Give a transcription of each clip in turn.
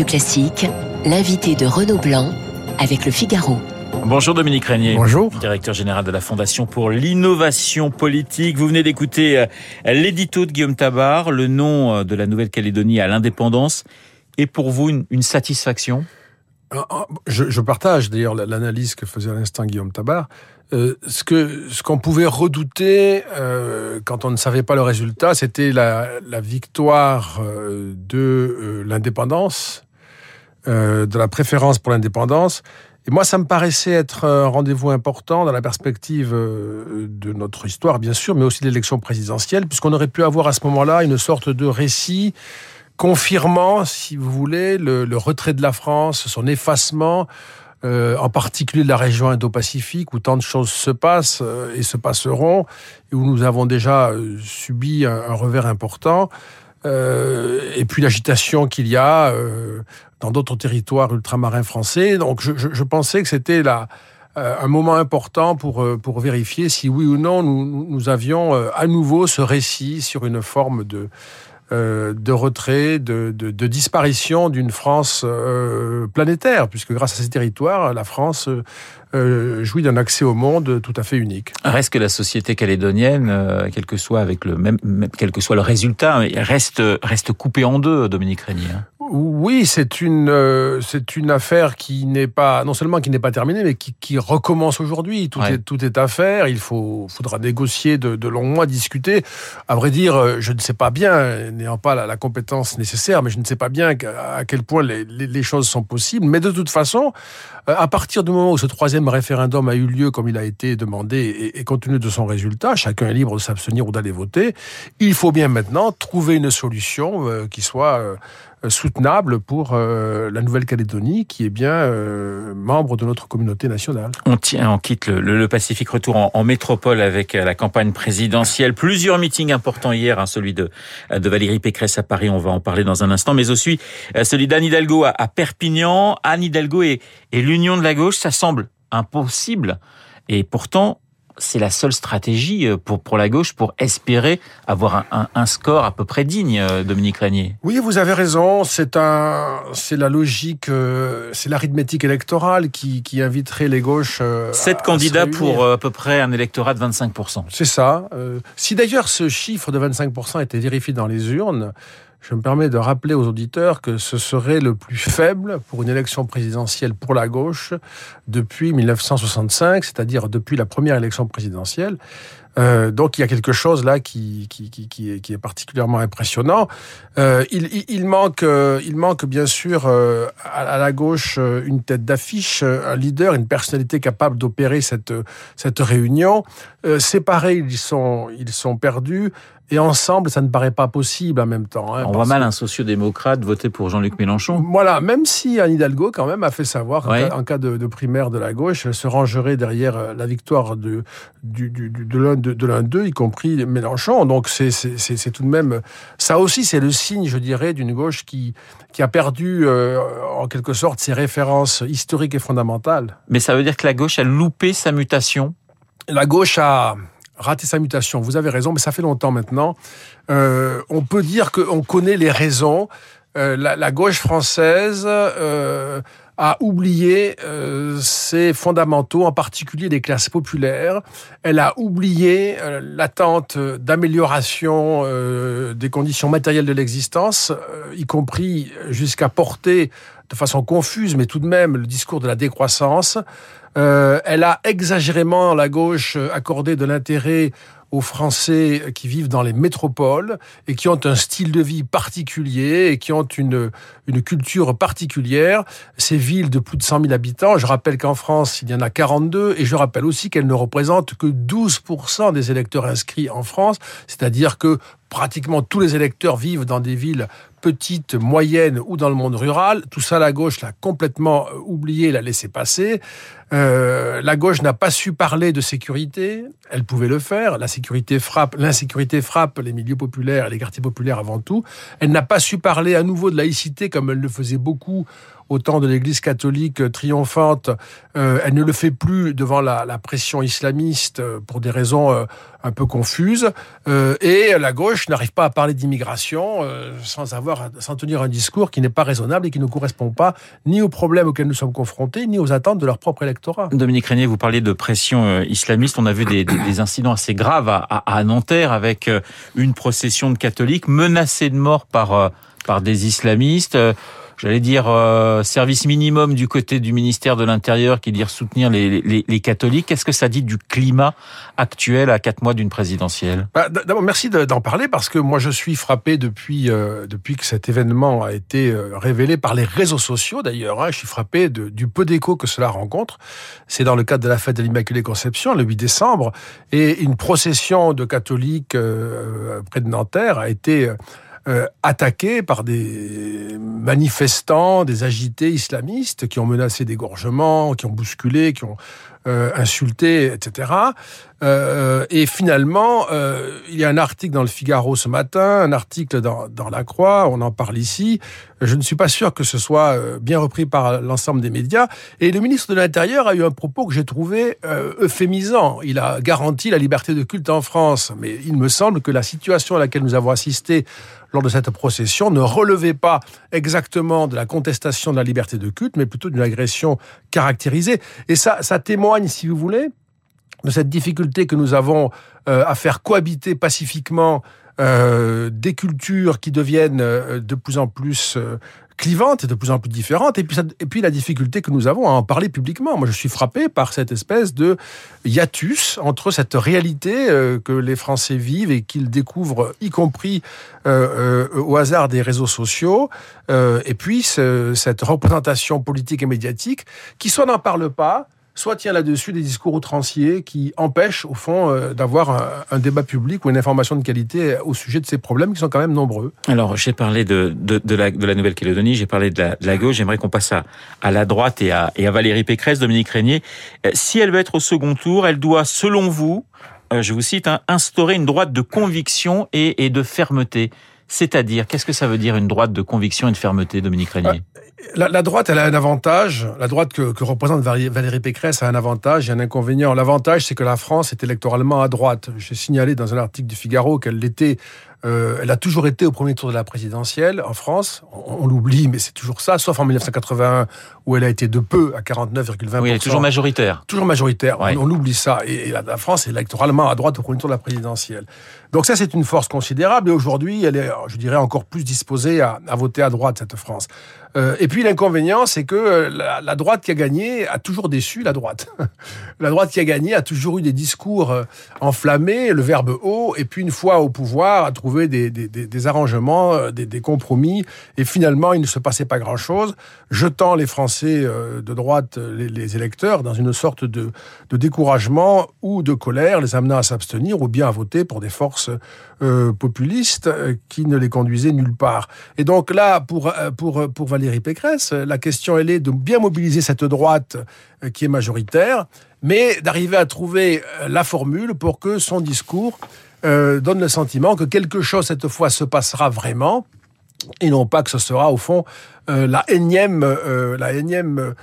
Radio Classique, l'invité de Renaud Blanc avec le Figaro. Bonjour Dominique Régnier. Bonjour. Directeur général de la Fondation pour l'innovation politique. Vous venez d'écouter euh, l'édito de Guillaume Tabar, le nom euh, de la Nouvelle-Calédonie à l'indépendance. Et pour vous, une, une satisfaction? Ah, ah, je, je, partage d'ailleurs l'analyse que faisait à l'instant Guillaume Tabar. Euh, ce que ce qu'on pouvait redouter euh, quand on ne savait pas le résultat, c'était la, la, victoire euh, de euh, l'indépendance, euh, de la préférence pour l'indépendance. Et moi, ça me paraissait être un rendez-vous important dans la perspective de notre histoire, bien sûr, mais aussi de l'élection présidentielle, puisqu'on aurait pu avoir à ce moment-là une sorte de récit confirmant, si vous voulez, le, retrait de la France, son effacement, euh, en particulier de la région Indo-Pacifique, où tant de choses se passent euh, et se passeront, et où nous avons déjà euh, subi un, revers important. Euh, et puis l'agitation qu'il y a dans d'autres territoires ultramarins français. Donc je, pensais que c'était là un moment important pour, pour vérifier si oui ou non nous, nous avions à nouveau ce récit sur une forme de, euh, de retrait, de, de, disparition d'une France euh, planétaire, puisque grâce à ces territoires, la France euh, jouit d'un accès au monde tout à fait unique. Reste que la société calédonienne, quel que soit avec le même, quel que soit le résultat, reste reste coupée en deux, Dominique Régnier. Oui, c'est une euh, c'est une affaire qui n'est pas non seulement qui n'est pas terminée, mais qui, qui recommence aujourd'hui. Tout ouais. est tout est à faire. Il faut faudra négocier de, de longs mois, discuter. À vrai dire, je ne sais pas bien, n'ayant pas la, la, compétence nécessaire, mais je ne sais pas bien à quel point les, les, les choses sont possibles. Mais de toute façon, à partir du moment où ce troisième référendum a eu lieu comme il a été demandé et, et compte tenu de son résultat, chacun est libre de s'abstenir ou d'aller voter. Il faut bien maintenant trouver une solution euh, qui soit euh, soutenable pour euh, la Nouvelle-Calédonie, qui est bien euh, membre de notre communauté nationale. On, tient, on quitte le, le, le Pacifique, retour en, en, métropole avec euh, la campagne présidentielle. Plusieurs meetings importants hier, hein, celui de, de Valérie Pécresse à Paris, on va en parler dans un instant, mais aussi euh, celui d'Anne Hidalgo à, à Perpignan. Anne Hidalgo et, et l'union de la gauche, ça semble impossible. Et pourtant, c'est la seule stratégie euh, pour, pour la gauche pour espérer avoir un, un, un score à peu près digne, euh, Dominique Régnier. Oui, vous avez raison. C'est un, c'est la logique, euh, c'est l'arithmétique électorale qui, qui inviterait les gauches. Sept candidats pour à peu près un électorat de 25%. C'est ça. Si d'ailleurs ce chiffre de 25% était vérifié dans les urnes, je me permets de rappeler aux auditeurs que ce serait le plus faible pour une élection présidentielle pour la gauche depuis 1965, c'est-à-dire depuis la première élection présidentielle. Euh, donc il y a quelque chose là qui, qui, qui, qui, est, particulièrement impressionnant. Euh, il, il, il, manque, euh, il manque bien sûr euh, à, à, la gauche euh, une tête d'affiche, un leader, une personnalité capable d'opérer cette, cette réunion. séparés, ils sont, ils sont perdus. Et ensemble, ça ne paraît pas possible en même temps. Hein, On voit mal un sociodémocrate voter pour Jean-Luc Mélenchon. Voilà, même si Anne Hidalgo, quand même, a fait savoir qu'en ouais. cas, en cas de, de, primaire de la gauche, elle se rangerait derrière la victoire de, du, du, de l'un de, d'eux, y compris Mélenchon. Donc c'est tout de même... Ça aussi, c'est le signe, je dirais, d'une gauche qui, qui a perdu, euh, en quelque sorte, ses références historiques et fondamentales. Mais ça veut dire que la gauche a loupé sa mutation? La gauche a raté sa mutation. Vous avez raison, mais ça fait longtemps maintenant. Euh, on peut dire qu'on connaît les raisons. Euh, la, gauche française euh, a oublié ses fondamentaux, en particulier des classes populaires. Elle a oublié l'attente d'amélioration des conditions matérielles de l'existence, y compris jusqu'à porter de façon confuse, mais tout de même, le discours de la décroissance. Euh, elle a exagérément, la gauche, accordé de l'intérêt aux Français qui vivent dans les métropoles et qui ont un style de vie particulier et qui ont une, une culture particulière. Ces villes de plus de 100 000 habitants, je rappelle qu'en France, il y en a 42 et je rappelle aussi qu'elles ne représentent que 12% des électeurs inscrits en France, c'est-à-dire que pratiquement tous les électeurs vivent dans des villes petites, moyennes ou dans le monde rural. Tout ça, la gauche l'a complètement euh, oublié, l'a laissé passer. Euh, la gauche n'a pas su parler de sécurité. Elle pouvait le faire. La sécurité frappe, l'insécurité frappe les milieux populaires et les quartiers populaires avant tout. Elle n'a pas su parler à nouveau de laïcité comme elle le faisait beaucoup au temps de l'Église catholique triomphante, elle ne le fait plus devant la, la pression islamiste pour des raisons un peu confuses. et la gauche n'arrive pas à parler d'immigration sans avoir, sans tenir un discours qui n'est pas raisonnable et qui ne correspond pas ni aux problèmes auxquels nous sommes confrontés, ni aux attentes de leur propre électorat. Dominique Régnier, vous parlez de pression islamiste. On a vu des, incidents assez graves à, Nanterre avec une procession de catholiques menacés de mort par, euh, des islamistes euh, j'allais dire, euh, service minimum du côté du ministère de l'Intérieur qui dit soutenir les, les, les catholiques. Qu'est-ce que ça dit du climat actuel à quatre mois d'une présidentielle? Bah, D'abord, merci d'en parler parce que moi, je suis frappé depuis, euh, depuis que cet événement a été révélé par les réseaux sociaux d'ailleurs. Hein, je suis frappé du peu d'écho que cela rencontre. C'est dans le cadre de la fête de l'Immaculée Conception, le 8 décembre, et une procession de catholiques près de Nanterre a été euh, attaqués par des manifestants, des agités islamistes qui ont menacé d'égorgement, qui ont bousculé, qui ont euh, insulté, etc. Euh, et finalement, euh, il y a un article dans le Figaro ce matin, un article dans, dans La Croix, on en parle ici. Je ne suis pas sûr que ce soit euh, bien repris par l'ensemble des médias. Et le ministre de l'Intérieur a eu un propos que j'ai trouvé euh, euphémisant. Il a garanti la liberté de culte en France. Mais il me semble que la situation à laquelle nous avons assisté lors de cette procession ne relevait pas exactement de la contestation de la liberté de culte, mais plutôt d'une agression caractérisée. Et ça, ça témoigne, si vous voulez, de cette difficulté que nous avons euh, à faire cohabiter pacifiquement euh, des cultures qui deviennent euh, de plus en plus clivantes et de plus en plus différentes, et puis, la difficulté que nous avons à en parler publiquement. Moi, je suis frappé par cette espèce de hiatus entre cette réalité que les Français vivent et qu'ils découvrent, y compris au hasard des réseaux sociaux, et puis ce, cette représentation politique et médiatique qui soit n'en parle pas, soit tient là-dessus des discours outranciers qui empêchent, au fond, euh, d'avoir un, débat public ou une information de qualité au sujet de ces problèmes qui sont quand même nombreux. Alors, j'ai parlé de, de, la, Nouvelle-Calédonie, j'ai parlé de la, gauche, j'aimerais qu'on passe à, à la droite et à, à Valérie Pécresse, Dominique Régnier. Euh, si elle veut être au second tour, elle doit, selon vous, euh, je vous cite, hein, instaurer une droite de conviction et de fermeté. C'est-à-dire, qu'est-ce que ça veut dire une droite de conviction et de fermeté, Dominique Régnier? La, droite, elle a un avantage. La droite que, que, représente Valérie Pécresse a un avantage et un inconvénient. L'avantage, c'est que la France est électoralement à droite. J'ai signalé dans un article du Figaro qu'elle l'était euh, elle a toujours été au premier tour de la présidentielle en France. On, on l'oublie, mais c'est toujours ça, sauf en 1981 où elle a été de peu à 49,20%. Oui, elle est toujours majoritaire. Toujours majoritaire. Ouais. On, on, oublie ça. Et, et la, la, France est électoralement à droite au premier tour de la présidentielle. Donc ça, c'est une force considérable. Et aujourd'hui, elle est, je dirais, encore plus disposée à, à voter à droite, cette France. Euh, et puis l'inconvénient, c'est que euh, la, droite qui a gagné a toujours déçu la droite. la droite qui a gagné a toujours eu des discours euh, enflammés, le verbe haut, et puis une fois au pouvoir, a trouvé des, des, arrangements, des, compromis, et finalement, il ne se passait pas grand-chose, jetant les Français de droite, les, électeurs, dans une sorte de, de, découragement ou de colère, les amenant à s'abstenir ou bien à voter pour des forces populistes qui ne les conduisaient nulle part. Et donc là, pour, pour, pour Valérie Pécresse. La question, elle est de bien mobiliser cette droite euh, qui est majoritaire, mais d'arriver à trouver euh, la formule pour que son discours euh, donne le sentiment que quelque chose cette fois se passera vraiment et non pas que ce sera au fond la énième, la énième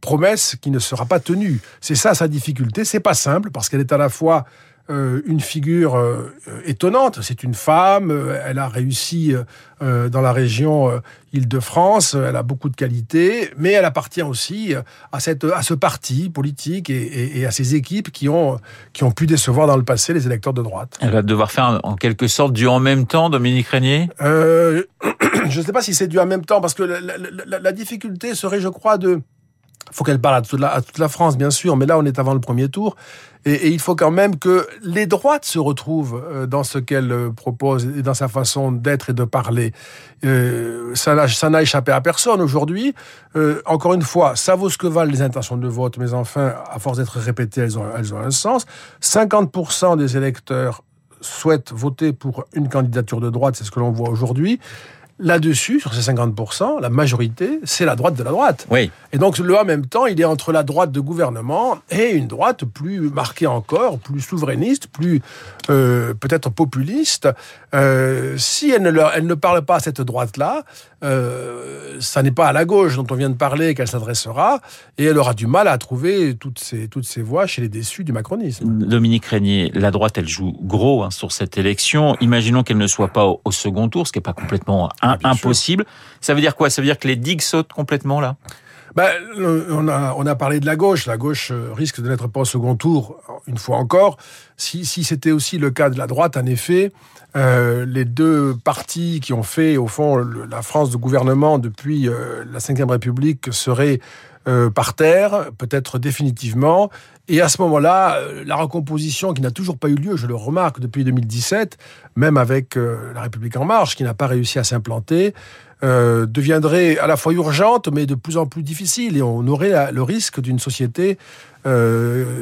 promesse qui ne sera pas tenue. C'est ça sa difficulté. C'est pas simple parce qu'elle est à la fois euh, une figure euh, étonnante. C'est une femme, euh, elle a réussi dans la région Île-de-France, elle a beaucoup de qualités, mais elle appartient aussi à, cette, à ce parti politique et, et, et, à ces équipes qui ont, qui ont pu décevoir dans le passé les électeurs de droite. Elle va devoir faire en quelque sorte du en même temps, Dominique Régnier? Je ne sais pas si c'est du en même temps, parce que la, la, la, la difficulté serait, je crois, de faut qu'elle parle à toute, la, à toute la France, bien sûr, mais là, on est avant le premier tour. Et, il faut quand même que les droites se retrouvent euh, dans ce qu'elle euh, propose et dans sa façon d'être et de parler. Euh, ça n'a échappé à personne aujourd'hui. Encore une fois, ça vaut ce que valent les intentions de vote, mais enfin, à force d'être répétées, elles ont, elles ont un sens. 50% des électeurs souhaitent voter pour une candidature de droite, c'est ce que l'on voit aujourd'hui. Là-dessus, sur ces 50%, la majorité, c'est la droite de la droite. Oui. Et donc le en même temps, il est entre la droite de gouvernement et une droite plus marquée encore, plus souverainiste, plus euh, peut-être populiste. Euh, si elle ne, leur, elle ne parle pas à cette droite-là, euh, ça n'est pas à la gauche dont on vient de parler qu'elle s'adressera, et elle aura du mal à trouver toutes ces, toutes ces voix chez les déçus du macronisme. Dominique Régnier, la droite, elle joue gros hein, sur cette élection. Imaginons qu'elle ne soit pas au, au second tour, ce qui n'est pas complètement Ah, impossible. Ça veut dire quoi? Ça veut dire que les digues sautent complètement là? Ben, on, a, on a parlé de la gauche. La gauche euh, risque de n'être pas au second tour, une fois encore. Si, si c'était aussi le cas de la droite, en effet, euh, les deux partis qui ont fait, au fond, le- la France de gouvernement depuis euh, la Ve République seraient euh, par terre, peut-être définitivement. Et à ce moment-là, euh, la recomposition qui n'a toujours pas eu lieu, je le remarque depuis 2017, même avec euh, la République en marche, qui n'a pas réussi à s'implanter, deviendrait à la fois urgente, mais de plus en plus difficile. Et on aurait le risque d'une société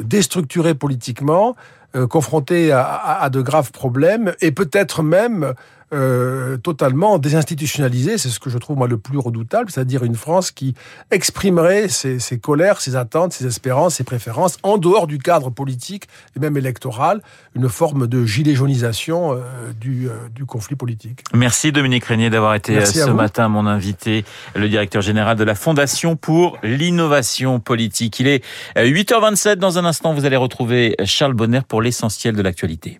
déstructurée politiquement, confrontée à de graves problèmes, et peut-être même euh, totalement désinstitutionnalisée. C'est ce que je trouve moi le plus redoutable, c'est-à-dire une France qui exprimerait ses, ses colères, ses attentes, ses espérances, ses préférences en dehors du cadre politique et même électoral, une forme de gilet jaunisation euh, du, euh, du conflit politique. Merci Dominique Régnier d'avoir été Merci ce matin mon invité, le directeur général de la Fondation pour l'innovation politique. Il est euh, 8h27. Dans un instant, vous allez retrouver Charles Bonner pour l'essentiel de l'actualité.